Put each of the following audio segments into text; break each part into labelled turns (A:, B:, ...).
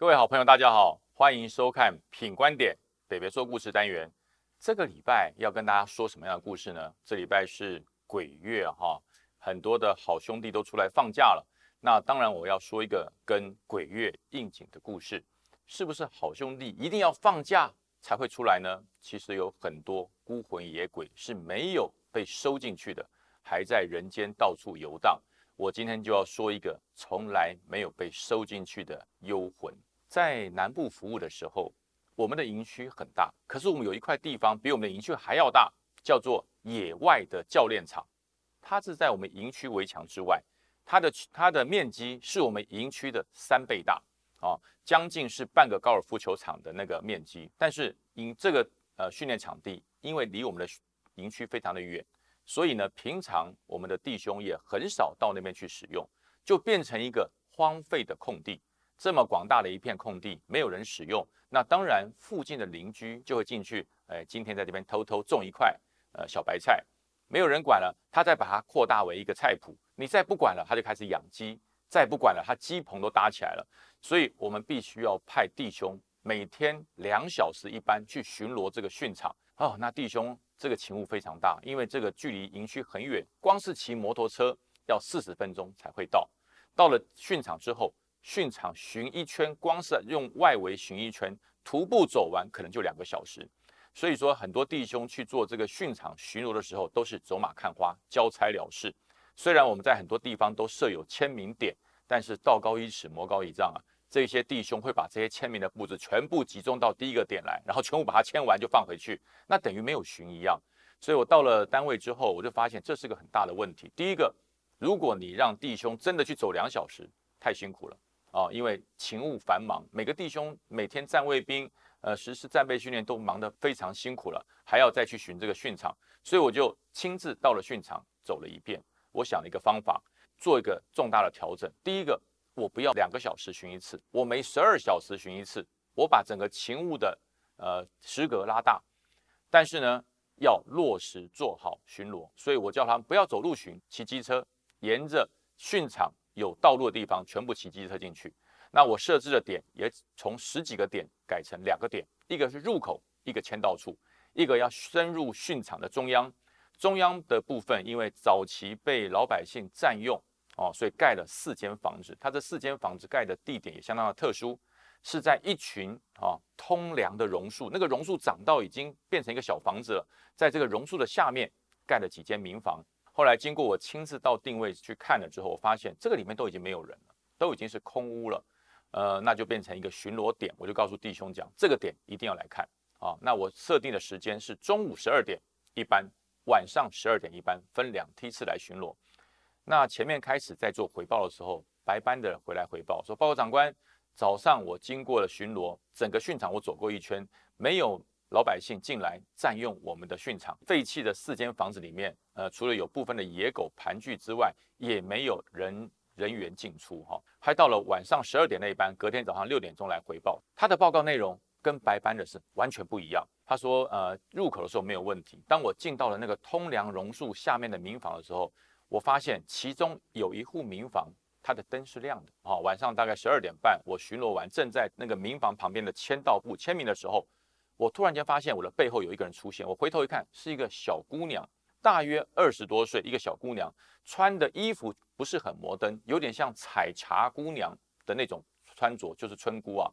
A: 各位好朋友，大家好，欢迎收看《品观点北北说故事单元。这个礼拜要跟大家说什么样的故事呢？这礼拜是鬼月哈，很多的好兄弟都出来放假了。那当然，我要说一个跟鬼月应景的故事。是不是好兄弟一定要放假才会出来呢？其实有很多孤魂野鬼是没有被收进去的，还在人间到处游荡。我今天就要说一个从来没有被收进去的幽魂。在南部服务的时候，我们的营区很大，可是我们有一块地方比我们的营区还要大，叫做野外的教练场。它是在我们营区围墙之外，它的它的面积是我们营区的三倍大，啊，将近是半个高尔夫球场的那个面积。但是因这个呃训练场地，因为离我们的营区非常的远。所以呢，平常我们的弟兄也很少到那边去使用，就变成一个荒废的空地。这么广大的一片空地，没有人使用，那当然附近的邻居就会进去，哎，今天在这边偷偷种一块呃小白菜，没有人管了，他再把它扩大为一个菜圃，你再不管了，他就开始养鸡，再不管了，他鸡棚都搭起来了。所以我们必须要派弟兄每天两小时一班去巡逻这个训场。哦，那弟兄。这个勤务非常大，因为这个距离营区很远，光是骑摩托车要四十分钟才会到。到了训场之后，训场巡一圈，光是用外围巡一圈，徒步走完可能就两个小时。所以说，很多弟兄去做这个训场巡逻的时候，都是走马看花，交差了事。虽然我们在很多地方都设有签名点，但是道高一尺，魔高一丈啊。这些弟兄会把这些签名的布子全部集中到第一个点来，然后全部把它签完就放回去，那等于没有巡一样。所以我到了单位之后，我就发现这是个很大的问题。第一个，如果你让弟兄真的去走两小时，太辛苦了啊，因为勤务繁忙，每个弟兄每天站卫兵，呃，实施战备训练都忙得非常辛苦了，还要再去巡这个训场，所以我就亲自到了训场走了一遍。我想了一个方法，做一个重大的调整。第一个。我不要两个小时巡一次，我每十二小时巡一次。我把整个勤务的呃时隔拉大，但是呢要落实做好巡逻，所以我叫他们不要走路巡，骑机车，沿着训场有道路的地方全部骑机车进去。那我设置的点也从十几个点改成两个点，一个是入口，一个签到处，一个要深入训场的中央。中央的部分因为早期被老百姓占用。哦，所以盖了四间房子，它这四间房子盖的地点也相当的特殊，是在一群啊通梁的榕树，那个榕树长到已经变成一个小房子了，在这个榕树的下面盖了几间民房。后来经过我亲自到定位去看了之后，我发现这个里面都已经没有人了，都已经是空屋了。呃，那就变成一个巡逻点，我就告诉弟兄讲，这个点一定要来看啊。那我设定的时间是中午十二点一班，晚上十二点一班，分两梯次来巡逻。那前面开始在做回报的时候，白班的回来回报说：“报告长官，早上我经过了巡逻，整个训场我走过一圈，没有老百姓进来占用我们的训场。废弃的四间房子里面，呃，除了有部分的野狗盘踞之外，也没有人人员进出。哈，还到了晚上十二点那一班，隔天早上六点钟来回报。他的报告内容跟白班的是完全不一样。他说，呃，入口的时候没有问题。当我进到了那个通梁榕树下面的民房的时候。”我发现其中有一户民房，它的灯是亮的啊。晚上大概十二点半，我巡逻完，正在那个民房旁边的签到部签名的时候，我突然间发现我的背后有一个人出现。我回头一看，是一个小姑娘，大约二十多岁，一个小姑娘，穿的衣服不是很摩登，有点像采茶姑娘的那种穿着，就是村姑啊。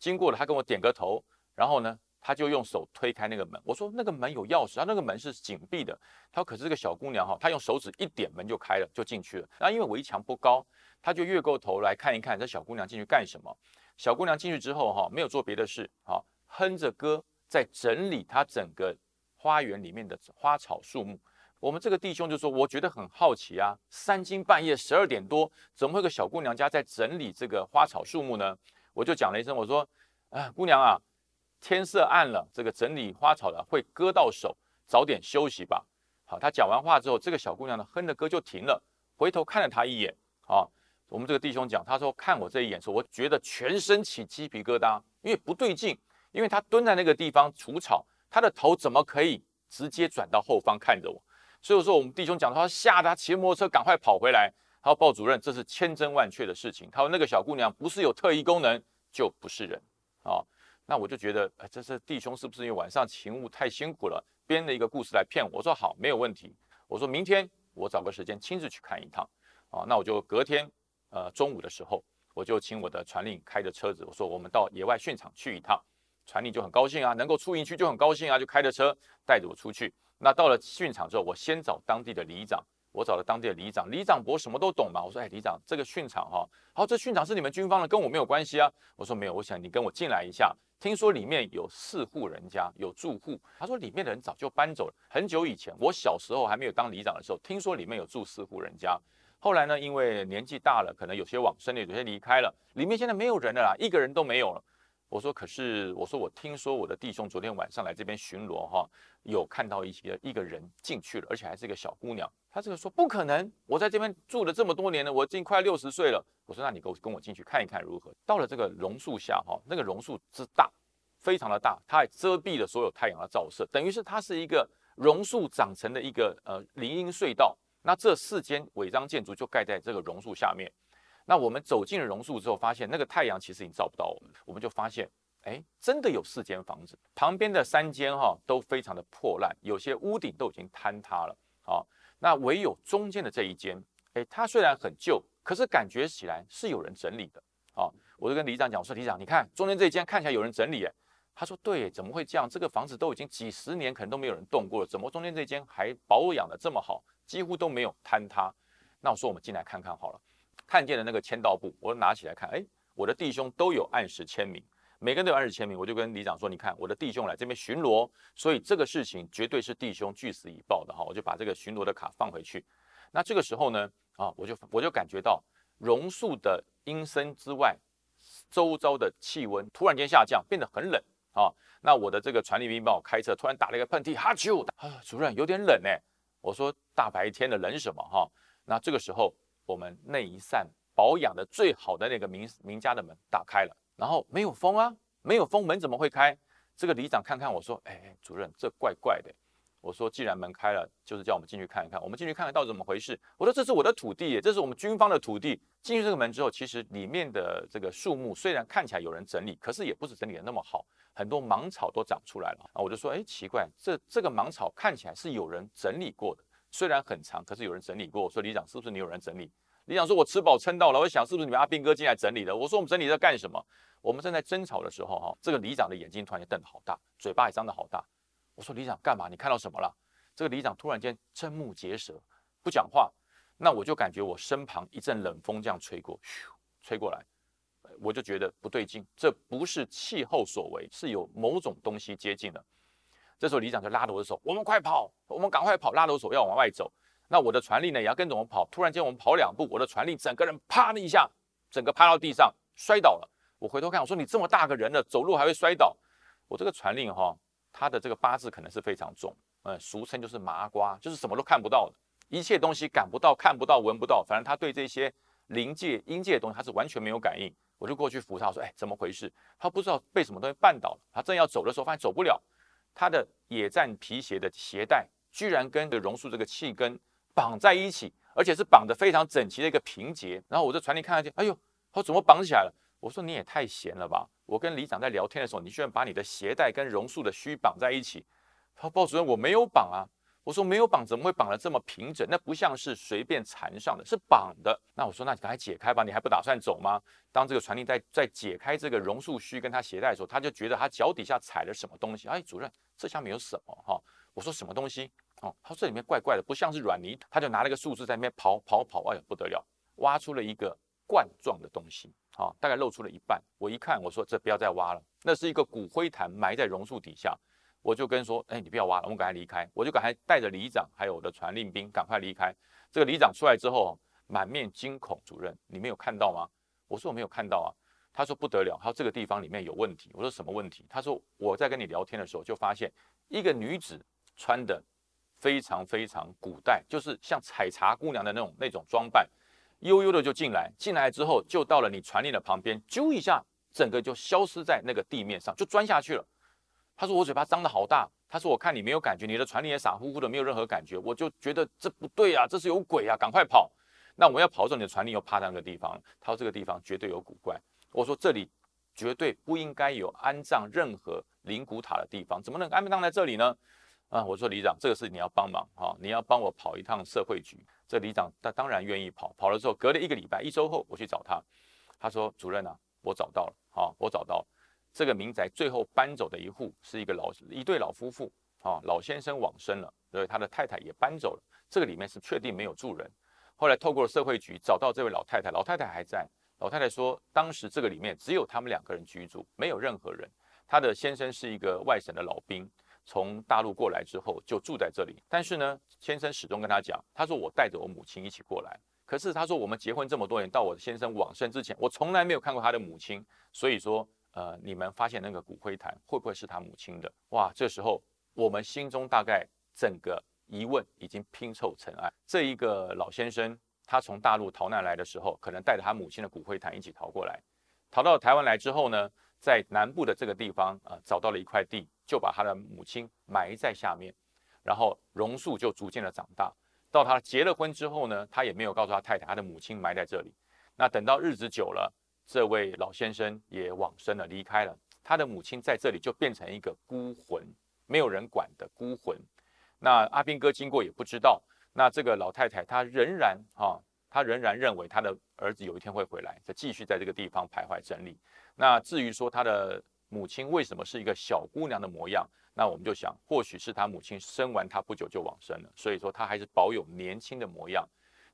A: 经过了，她跟我点个头，然后呢？她就用手推开那个门，我说那个门有钥匙，他那个门是紧闭的。她说可是这个小姑娘哈，她用手指一点门就开了，就进去了。然后因为围墙不高，她就越过头来看一看这小姑娘进去干什么。小姑娘进去之后哈，没有做别的事，啊，哼着歌在整理他整个花园里面的花草树木。我们这个弟兄就说，我觉得很好奇啊，三更半夜十二点多，怎么会有个小姑娘家在整理这个花草树木呢？我就讲了一声，我说啊，姑娘啊。天色暗了，这个整理花草的会割到手，早点休息吧。好，他讲完话之后，这个小姑娘呢哼着歌就停了，回头看了他一眼。啊，我们这个弟兄讲，他说看我这一眼，说我觉得全身起鸡皮疙瘩，因为不对劲，因为他蹲在那个地方除草，他的头怎么可以直接转到后方看着我？所以说我们弟兄讲，他吓得他骑摩托车赶快跑回来，他说鲍主任，这是千真万确的事情。他说那个小姑娘不是有特异功能。就不是人啊。那我就觉得，哎，这是弟兄是不是因为晚上勤务太辛苦了，编了一个故事来骗我？我说好，没有问题。我说明天我找个时间亲自去看一趟啊。那我就隔天呃中午的时候，我就请我的传令开着车子，我说我们到野外训场去一趟。传令就很高兴啊，能够出营区就很高兴啊，就开着车带着我出去。那到了训场之后，我先找当地的里长。我找了当地的里长，里长伯什么都懂嘛。我说，哎，里长，这个训场哈，好，这训场是你们军方的，跟我没有关系啊。我说没有，我想你跟我进来一下。听说里面有四户人家，有住户。他说里面的人早就搬走了，很久以前，我小时候还没有当里长的时候，听说里面有住四户人家。后来呢，因为年纪大了，可能有些往生了，有些离开了，里面现在没有人了啦，一个人都没有了。我说，可是我说我听说我的弟兄昨天晚上来这边巡逻哈，有看到一些一个人进去了，而且还是一个小姑娘。他这个说不可能，我在这边住了这么多年了，我已经快六十岁了。我说那你跟我跟我进去看一看如何？到了这个榕树下哈，那个榕树之大，非常的大，它还遮蔽了所有太阳的照射，等于是它是一个榕树长成的一个呃林荫隧道。那这四间违章建筑就盖在这个榕树下面。那我们走进了榕树之后，发现那个太阳其实已经照不到我们，我们就发现，哎，真的有四间房子，旁边的三间哈都非常的破烂，有些屋顶都已经坍塌了，啊，那唯有中间的这一间，哎，它虽然很旧，可是感觉起来是有人整理的，啊，我就跟李长讲，我说李长，你看中间这一间看起来有人整理，哎，他说对，怎么会这样？这个房子都已经几十年，可能都没有人动过了，怎么中间这间还保养的这么好，几乎都没有坍塌？那我说我们进来看看好了。看见的那个签到簿，我拿起来看，哎，我的弟兄都有按时签名，每个人都有按时签名。我就跟里长说，你看我的弟兄来这边巡逻，所以这个事情绝对是弟兄据实以报的哈。我就把这个巡逻的卡放回去。那这个时候呢，啊，我就我就感觉到榕树的阴森之外，周遭的气温突然间下降，变得很冷啊。那我的这个传令兵帮我开车，突然打了一个喷嚏，哈啾，啊，主任有点冷哎。我说大白天的冷什么哈？那这个时候。我们那一扇保养的最好的那个名名家的门打开了，然后没有风啊，没有风，门怎么会开？这个里长看看我说，哎，主任，这怪怪的。我说，既然门开了，就是叫我们进去看一看。我们进去看看到底怎么回事。我说，这是我的土地，这是我们军方的土地。进去这个门之后，其实里面的这个树木虽然看起来有人整理，可是也不是整理的那么好，很多芒草都长出来了啊。我就说，哎，奇怪，这这个芒草看起来是有人整理过的。虽然很长，可是有人整理过。我说李长，是不是你有人整理？李长说，我吃饱撑到了。我想，是不是你们阿兵哥进来整理的？我说，我们整理在干什么？我们正在争吵的时候，哈，这个李长的眼睛突然间瞪得好大，嘴巴也张得好大。我说，李长干嘛？你看到什么了？这个李长突然间瞠目结舌，不讲话。那我就感觉我身旁一阵冷风这样吹过，咻，吹过来，我就觉得不对劲，这不是气候所为，是有某种东西接近了。这时候，里长就拉着我的手，我们快跑，我们赶快跑，拉着我手要往外走。那我的传令呢，也要跟着我们跑。突然间，我们跑两步，我的传令整个人啪的一下，整个趴到地上，摔倒了。我回头看，我说你这么大个人了，走路还会摔倒？我这个传令哈，他的这个八字可能是非常重，嗯，俗称就是麻瓜，就是什么都看不到的，一切东西感不到、看不到、闻不到，反正他对这些灵界、阴界的东西，他是完全没有感应。我就过去扶他，说：“哎，怎么回事？”他不知道被什么东西绊倒了。他正要走的时候，发现走不了。他的野战皮鞋的鞋带居然跟这榕树这个气根绑在一起，而且是绑得非常整齐的一个平结。然后我在船里看上去，哎呦，他怎么绑起来了？我说你也太闲了吧！我跟里长在聊天的时候，你居然把你的鞋带跟榕树的须绑在一起。他说：“鲍主任，我没有绑啊。”我说：“没有绑，怎么会绑得这么平整？那不像是随便缠上的，是绑的。”那我说：“那你赶快解开吧，你还不打算走吗？”当这个传令在在解开这个榕树须跟他鞋带的时候，他就觉得他脚底下踩了什么东西。哎，主任，这下面有什么？哈，我说什么东西？哦，他说这里面怪怪的，不像是软泥。他就拿了个树枝在那边刨刨刨，哎呀不得了，挖出了一个罐状的东西，啊，大概露出了一半。我一看，我说这不要再挖了，那是一个骨灰坛埋在榕树底下。我就跟说，哎，你不要挖了，我们赶快离开。我就赶快带着里长还有我的传令兵赶快离开。这个里长出来之后，满面惊恐，主任，你没有看到吗？我说我没有看到啊。他说不得了，他说这个地方里面有问题。我说什么问题？他说我在跟你聊天的时候就发现一个女子穿的。非常非常古代，就是像采茶姑娘的那种那种装扮，悠悠的就进来，进来之后就到了你传令的旁边，揪一下，整个就消失在那个地面上，就钻下去了。他说我嘴巴张得好大，他说我看你没有感觉，你的传令也傻乎乎的，没有任何感觉，我就觉得这不对啊，这是有鬼啊，赶快跑。那我要跑的时候，你的传令又趴在那个地方，他说这个地方绝对有古怪。我说这里绝对不应该有安葬任何灵骨塔的地方，怎么能安葬在这里呢？啊，我说里长，这个事你要帮忙哈，你要帮我跑一趟社会局。这里长他当然愿意跑，跑了之后，隔了一个礼拜，一周后我去找他，他说主任啊，我找到了，好，我找到了这个民宅最后搬走的一户是一个老一对老夫妇，啊，老先生往生了，所以他的太太也搬走了，这个里面是确定没有住人。后来透过社会局找到这位老太太，老太太还在，老太太说当时这个里面只有他们两个人居住，没有任何人，她的先生是一个外省的老兵。从大陆过来之后就住在这里，但是呢，先生始终跟他讲，他说我带着我母亲一起过来。可是他说我们结婚这么多年，到我的先生往生之前，我从来没有看过他的母亲。所以说，呃，你们发现那个骨灰坛会不会是他母亲的？哇，这时候我们心中大概整个疑问已经拼凑成案。这一个老先生，他从大陆逃难来的时候，可能带着他母亲的骨灰坛一起逃过来，逃到台湾来之后呢？在南部的这个地方啊，找到了一块地，就把他的母亲埋在下面，然后榕树就逐渐的长大。到他结了婚之后呢，他也没有告诉他太太，他的母亲埋在这里。那等到日子久了，这位老先生也往生了，离开了。他的母亲在这里就变成一个孤魂，没有人管的孤魂。那阿兵哥经过也不知道。那这个老太太她仍然啊，她仍然认为她的儿子有一天会回来，再继续在这个地方徘徊整理。那至于说她的母亲为什么是一个小姑娘的模样，那我们就想，或许是他母亲生完他不久就往生了，所以说他还是保有年轻的模样。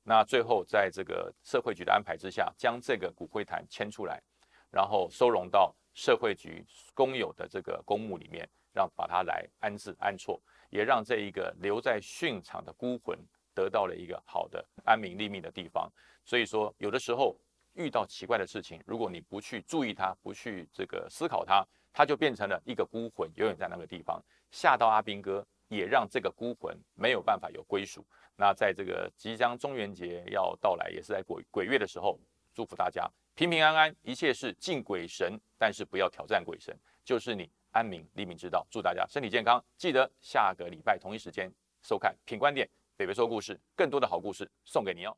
A: 那最后在这个社会局的安排之下，将这个骨灰坛迁出来，然后收容到社会局公有的这个公墓里面，让把它来安置安错，也让这一个留在殉场的孤魂得到了一个好的安民立命的地方。所以说，有的时候。遇到奇怪的事情，如果你不去注意它，不去这个思考它，它就变成了一个孤魂，永远在那个地方吓到阿兵哥，也让这个孤魂没有办法有归属。那在这个即将中元节要到来，也是在鬼鬼月的时候，祝福大家平平安安，一切是敬鬼神，但是不要挑战鬼神，就是你安民立民之道。祝大家身体健康，记得下个礼拜同一时间收看品观点，北北说故事，更多的好故事送给你哦。